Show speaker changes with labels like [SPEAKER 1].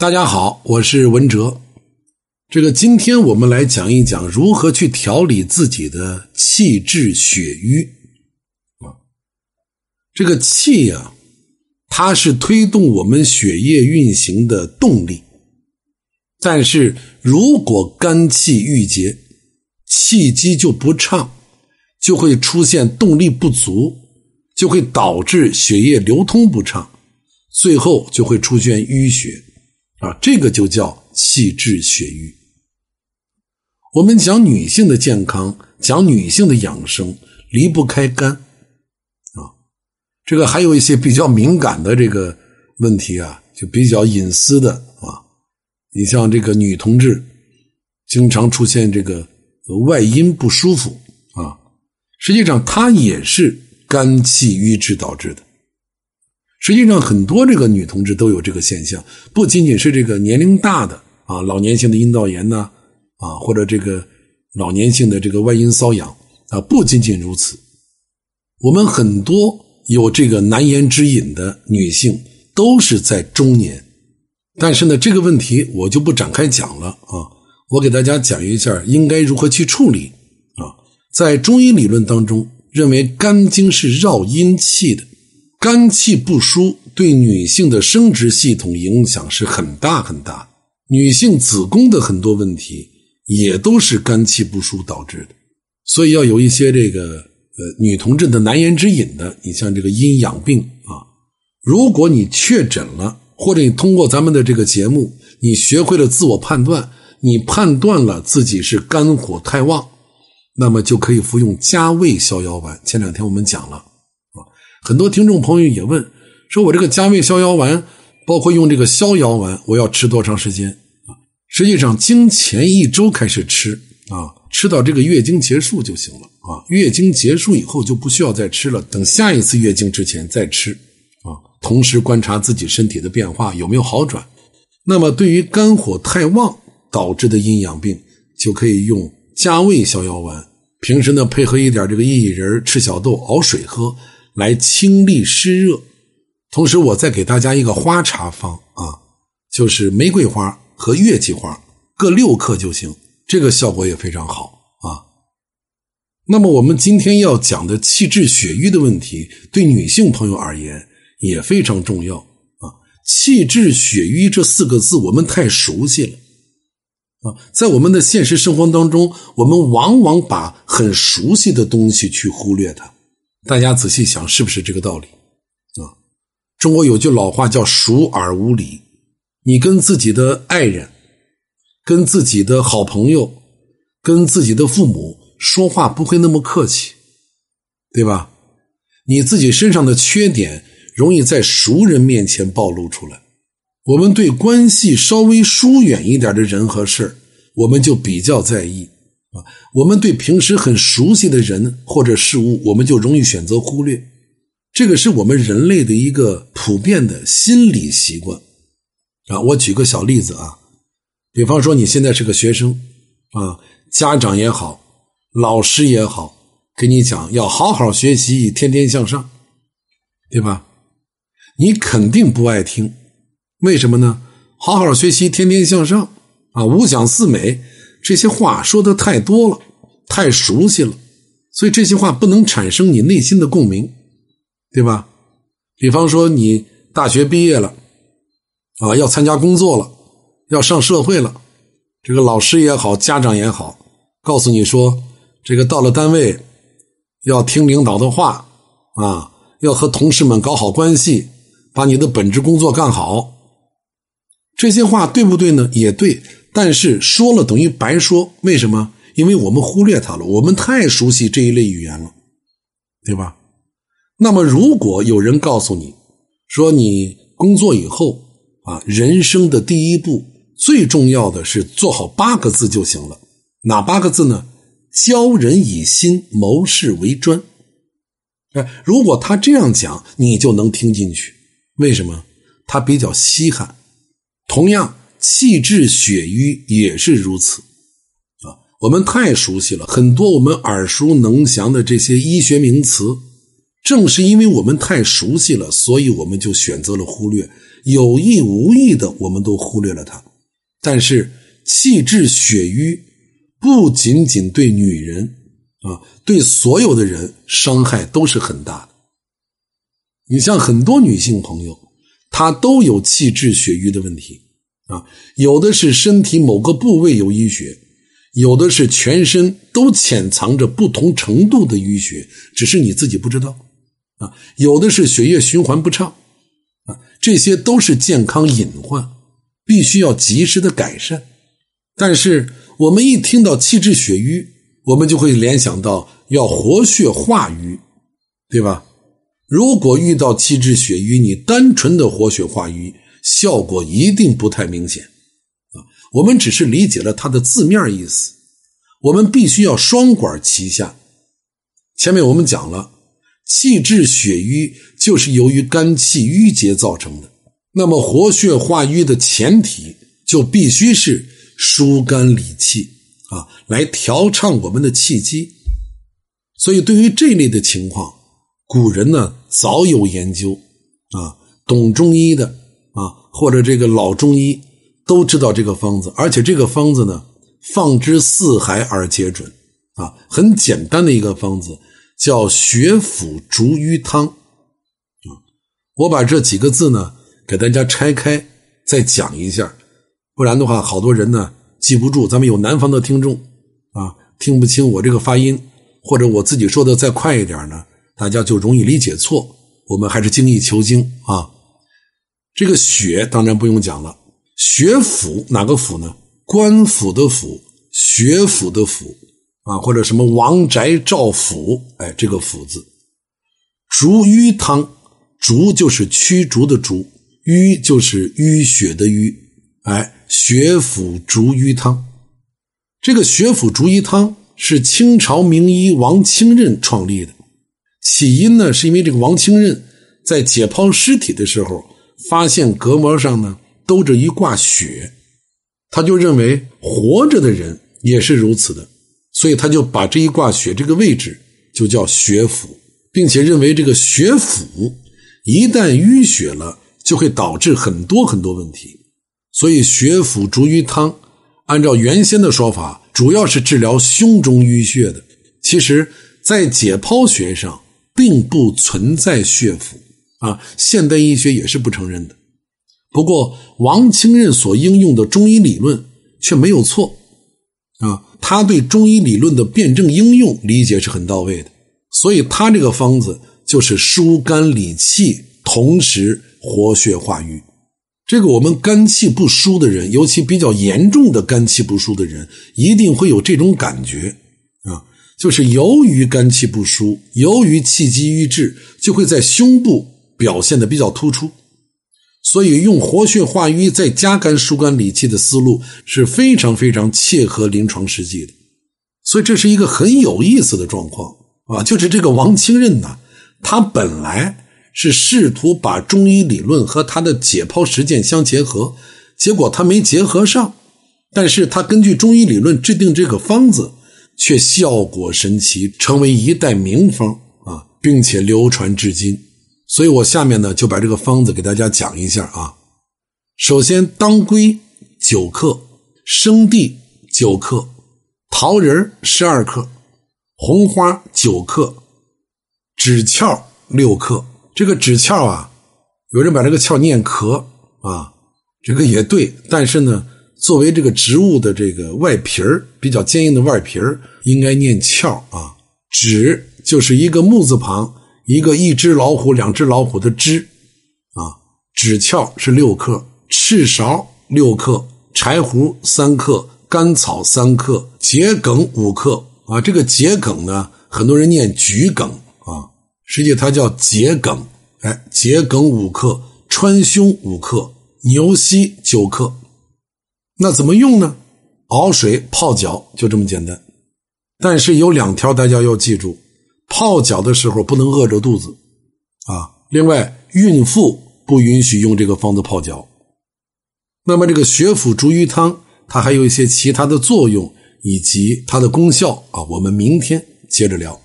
[SPEAKER 1] 大家好，我是文哲。这个今天我们来讲一讲如何去调理自己的气滞血瘀啊。这个气呀，它是推动我们血液运行的动力。但是如果肝气郁结，气机就不畅，就会出现动力不足，就会导致血液流通不畅，最后就会出现淤血。啊，这个就叫气滞血瘀。我们讲女性的健康，讲女性的养生，离不开肝啊。这个还有一些比较敏感的这个问题啊，就比较隐私的啊。你像这个女同志，经常出现这个外阴不舒服啊，实际上它也是肝气瘀滞导致的。实际上，很多这个女同志都有这个现象，不仅仅是这个年龄大的啊，老年性的阴道炎呐，啊，或者这个老年性的这个外阴瘙痒啊，不仅仅如此，我们很多有这个难言之隐的女性都是在中年，但是呢，这个问题我就不展开讲了啊，我给大家讲一下应该如何去处理啊，在中医理论当中，认为肝经是绕阴气的。肝气不舒对女性的生殖系统影响是很大很大，女性子宫的很多问题也都是肝气不舒导致的，所以要有一些这个呃女同志的难言之隐的，你像这个阴阳病啊，如果你确诊了，或者你通过咱们的这个节目，你学会了自我判断，你判断了自己是肝火太旺，那么就可以服用加味逍遥丸。前两天我们讲了。很多听众朋友也问，说我这个加味逍遥丸，包括用这个逍遥丸，我要吃多长时间啊？实际上，经前一周开始吃啊，吃到这个月经结束就行了啊。月经结束以后就不需要再吃了，等下一次月经之前再吃啊。同时观察自己身体的变化有没有好转。那么，对于肝火太旺导致的阴阳病，就可以用加味逍遥丸，平时呢配合一点这个薏仁、赤小豆熬水喝。来清利湿热，同时我再给大家一个花茶方啊，就是玫瑰花和月季花各六克就行，这个效果也非常好啊。那么我们今天要讲的气滞血瘀的问题，对女性朋友而言也非常重要啊。气滞血瘀这四个字我们太熟悉了啊，在我们的现实生活当中，我们往往把很熟悉的东西去忽略它。大家仔细想，是不是这个道理啊？中国有句老话叫“熟而无礼”，你跟自己的爱人、跟自己的好朋友、跟自己的父母说话不会那么客气，对吧？你自己身上的缺点容易在熟人面前暴露出来。我们对关系稍微疏远一点的人和事我们就比较在意。啊，我们对平时很熟悉的人或者事物，我们就容易选择忽略，这个是我们人类的一个普遍的心理习惯。啊，我举个小例子啊，比方说你现在是个学生，啊，家长也好，老师也好，跟你讲要好好学习，天天向上，对吧？你肯定不爱听，为什么呢？好好学习，天天向上，啊，五讲四美。这些话说的太多了，太熟悉了，所以这些话不能产生你内心的共鸣，对吧？比方说你大学毕业了，啊，要参加工作了，要上社会了，这个老师也好，家长也好，告诉你说，这个到了单位要听领导的话，啊，要和同事们搞好关系，把你的本职工作干好。这些话对不对呢？也对。但是说了等于白说，为什么？因为我们忽略它了，我们太熟悉这一类语言了，对吧？那么，如果有人告诉你，说你工作以后啊，人生的第一步最重要的是做好八个字就行了，哪八个字呢？教人以心，谋事为专。哎，如果他这样讲，你就能听进去。为什么？他比较稀罕。同样。气滞血瘀也是如此，啊，我们太熟悉了很多我们耳熟能详的这些医学名词，正是因为我们太熟悉了，所以我们就选择了忽略，有意无意的，我们都忽略了它。但是气滞血瘀不仅仅对女人啊，对所有的人伤害都是很大的。你像很多女性朋友，它都有气滞血瘀的问题啊，有的是身体某个部位有淤血。有的是全身都潜藏着不同程度的淤血，只是你自己不知道啊。有的是血液循环不畅啊，这些都是健康隐患，必须要及时的改善。但是我们一听到气滞血瘀，我们就会联想到要活血化瘀，对吧？如果遇到气滞血瘀，你单纯的活血化瘀，效果一定不太明显。啊我们只是理解了它的字面意思，我们必须要双管齐下。前面我们讲了，气滞血瘀就是由于肝气郁结造成的。那么活血化瘀的前提就必须是疏肝理气啊，来调畅我们的气机。所以对于这类的情况，古人呢早有研究啊，懂中医的啊，或者这个老中医。都知道这个方子，而且这个方子呢，放之四海而皆准啊，很简单的一个方子，叫血府逐瘀汤啊。我把这几个字呢给大家拆开再讲一下，不然的话，好多人呢记不住。咱们有南方的听众啊，听不清我这个发音，或者我自己说的再快一点呢，大家就容易理解错。我们还是精益求精啊。这个血当然不用讲了。血府哪个府呢？官府的府，血府的府啊，或者什么王宅赵府，哎，这个府字。逐瘀汤，逐就是驱逐的逐，瘀就是淤血的瘀，哎，血府逐瘀汤。这个血府逐瘀汤是清朝名医王清任创立的，起因呢是因为这个王清任在解剖尸体的时候，发现隔膜上呢。兜着一挂血，他就认为活着的人也是如此的，所以他就把这一挂血这个位置就叫血府，并且认为这个血府一旦淤血了，就会导致很多很多问题。所以血府逐瘀汤，按照原先的说法，主要是治疗胸中淤血的。其实，在解剖学上并不存在血府啊，现代医学也是不承认的。不过，王清任所应用的中医理论却没有错，啊，他对中医理论的辩证应用理解是很到位的，所以他这个方子就是疏肝理气，同时活血化瘀。这个我们肝气不舒的人，尤其比较严重的肝气不舒的人，一定会有这种感觉啊，就是由于肝气不舒，由于气机瘀滞，就会在胸部表现的比较突出。所以，用活血化瘀再加肝疏肝理气的思路是非常非常切合临床实际的。所以，这是一个很有意思的状况啊！就是这个王清任呢，他本来是试图把中医理论和他的解剖实践相结合，结果他没结合上。但是他根据中医理论制定这个方子，却效果神奇，成为一代名方啊，并且流传至今。所以我下面呢就把这个方子给大家讲一下啊。首先，当归九克，生地九克，桃仁十二克，红花九克，枳壳六克。这个枳壳啊，有人把这个壳念壳啊，这个也对。但是呢，作为这个植物的这个外皮儿比较坚硬的外皮儿，应该念壳啊。枳就是一个木字旁。一个一只老虎，两只老虎的只，啊，枳壳是六克，赤芍六克，柴胡三克，甘草三克，桔梗五克，啊，这个桔梗呢，很多人念桔梗啊，实际它叫桔梗，哎，桔梗五克，川芎五克，牛膝九克，那怎么用呢？熬水泡脚，就这么简单。但是有两条大家要记住。泡脚的时候不能饿着肚子，啊，另外孕妇不允许用这个方子泡脚。那么这个血府逐瘀汤，它还有一些其他的作用以及它的功效啊，我们明天接着聊。